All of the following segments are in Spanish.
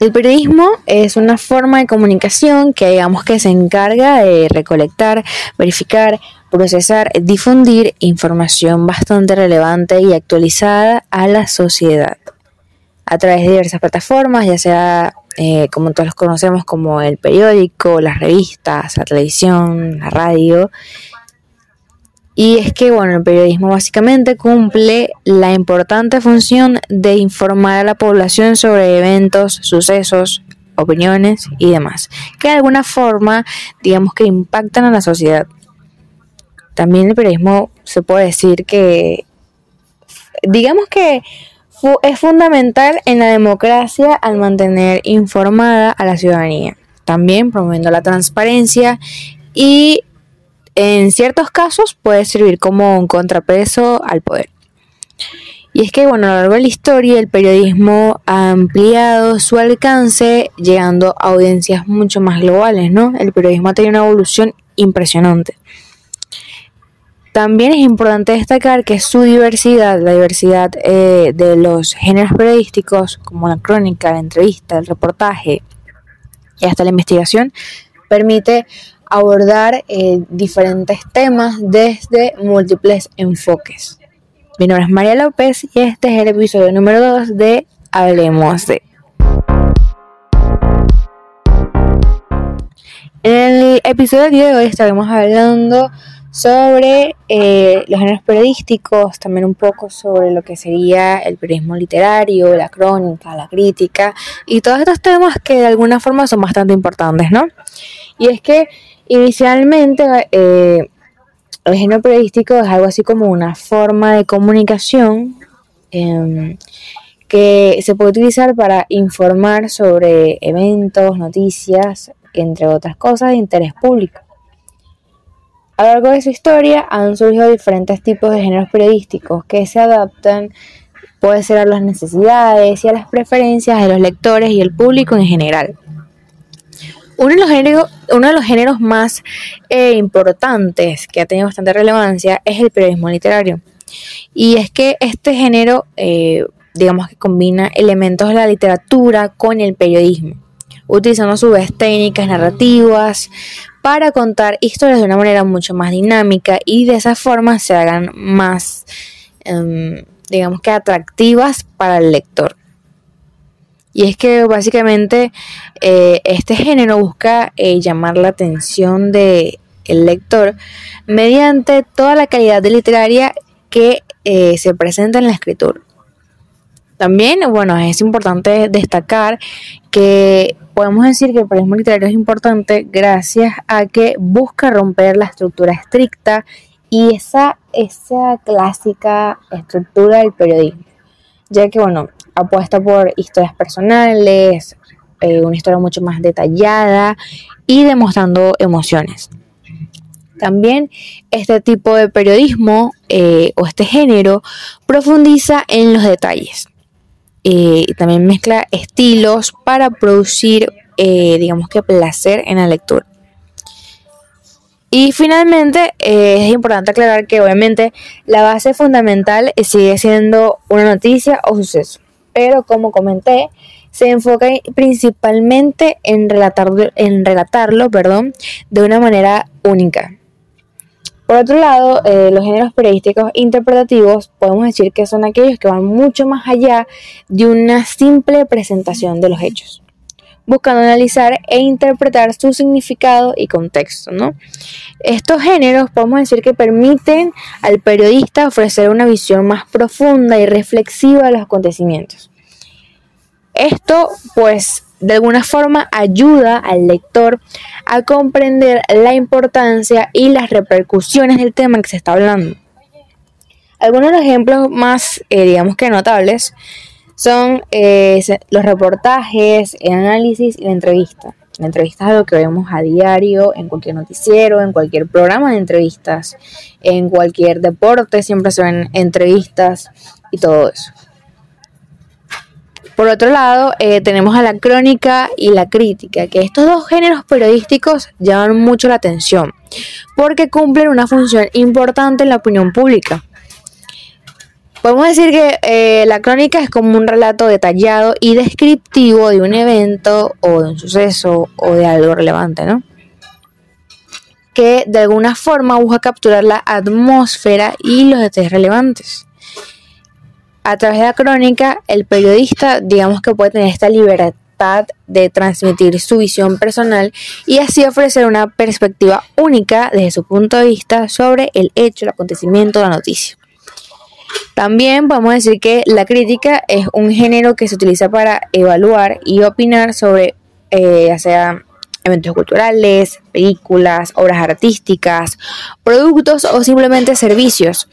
El periodismo es una forma de comunicación que digamos que se encarga de recolectar, verificar, procesar, difundir información bastante relevante y actualizada a la sociedad a través de diversas plataformas, ya sea eh, como todos los conocemos como el periódico, las revistas, la televisión, la radio. Y es que, bueno, el periodismo básicamente cumple la importante función de informar a la población sobre eventos, sucesos, opiniones y demás, que de alguna forma, digamos que impactan a la sociedad. También el periodismo se puede decir que, digamos que es fundamental en la democracia al mantener informada a la ciudadanía, también promoviendo la transparencia y en ciertos casos puede servir como un contrapeso al poder. Y es que, bueno, a lo largo de la historia el periodismo ha ampliado su alcance llegando a audiencias mucho más globales, ¿no? El periodismo ha tenido una evolución impresionante. También es importante destacar que su diversidad, la diversidad eh, de los géneros periodísticos, como la crónica, la entrevista, el reportaje y hasta la investigación, permite abordar eh, diferentes temas desde múltiples enfoques. Mi nombre es María López y este es el episodio número 2 de Hablemos de. En el episodio de hoy estaremos hablando sobre eh, los géneros periodísticos, también un poco sobre lo que sería el periodismo literario, la crónica, la crítica y todos estos temas que de alguna forma son bastante importantes, ¿no? Y es que inicialmente eh, el género periodístico es algo así como una forma de comunicación em, que se puede utilizar para informar sobre eventos, noticias, entre otras cosas de interés público. A lo largo de su historia han surgido diferentes tipos de géneros periodísticos que se adaptan, puede ser a las necesidades y a las preferencias de los lectores y el público en general. Uno de los géneros, uno de los géneros más eh, importantes que ha tenido bastante relevancia es el periodismo literario. Y es que este género, eh, digamos que combina elementos de la literatura con el periodismo, utilizando a su vez técnicas narrativas, para contar historias de una manera mucho más dinámica y de esa forma se hagan más, em, digamos que atractivas para el lector. Y es que básicamente eh, este género busca eh, llamar la atención del lector mediante toda la calidad de literaria que eh, se presenta en la escritura. También, bueno, es importante destacar que podemos decir que el periodismo literario es importante gracias a que busca romper la estructura estricta y esa, esa clásica estructura del periodismo, ya que, bueno, apuesta por historias personales, eh, una historia mucho más detallada y demostrando emociones. También este tipo de periodismo eh, o este género profundiza en los detalles eh, también mezcla estilos para producir, eh, digamos que placer en la lectura. Y finalmente es importante aclarar que obviamente la base fundamental sigue siendo una noticia o suceso, pero como comenté, se enfoca principalmente en, relatarlo, perdón, de una manera única. Por otro lado, eh, los géneros periodísticos interpretativos podemos decir que son aquellos que van mucho más allá de una simple presentación de los hechos, buscando analizar e interpretar su significado y contexto. ¿no? Estos géneros podemos decir que permiten al periodista ofrecer una visión más profunda y reflexiva de los acontecimientos. Esto pues de alguna forma ayuda al lector a comprender la importancia y las repercusiones del tema que se está hablando. Algunos de los ejemplos más, eh, digamos que notables, son eh, los reportajes, el análisis y la entrevista. La entrevista es algo que vemos a diario en cualquier noticiero, en cualquier programa de entrevistas, en cualquier deporte, siempre se ven entrevistas y todo eso. Por otro lado, eh, tenemos a la crónica y la crítica, que estos dos géneros periodísticos llaman mucho la atención, porque cumplen una función importante en la opinión pública. Podemos decir que eh, la crónica es como un relato detallado y descriptivo de un evento o de un suceso o de algo relevante, ¿no? Que de alguna forma busca capturar la atmósfera y los detalles relevantes. A través de la crónica, el periodista, digamos que puede tener esta libertad de transmitir su visión personal y así ofrecer una perspectiva única desde su punto de vista sobre el hecho, el acontecimiento, la noticia. También podemos decir que la crítica es un género que se utiliza para evaluar y opinar sobre eh, ya sea eventos culturales, películas, obras artísticas, productos o simplemente servicios.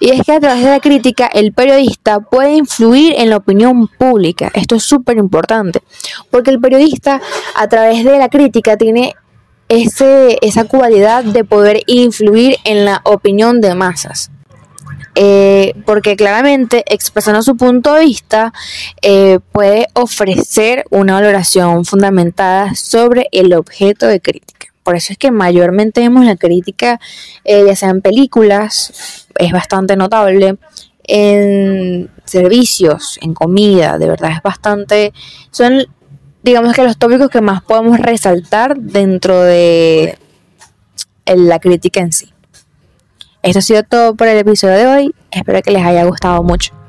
Y es que a través de la crítica el periodista puede influir en la opinión pública. Esto es súper importante, porque el periodista a través de la crítica tiene ese, esa cualidad de poder influir en la opinión de masas. Eh, porque claramente expresando su punto de vista eh, puede ofrecer una valoración fundamentada sobre el objeto de crítica. Por eso es que mayormente vemos la crítica, eh, ya sea en películas, es bastante notable, en servicios, en comida, de verdad es bastante, son digamos que los tópicos que más podemos resaltar dentro de la crítica en sí. Esto ha sido todo por el episodio de hoy. Espero que les haya gustado mucho.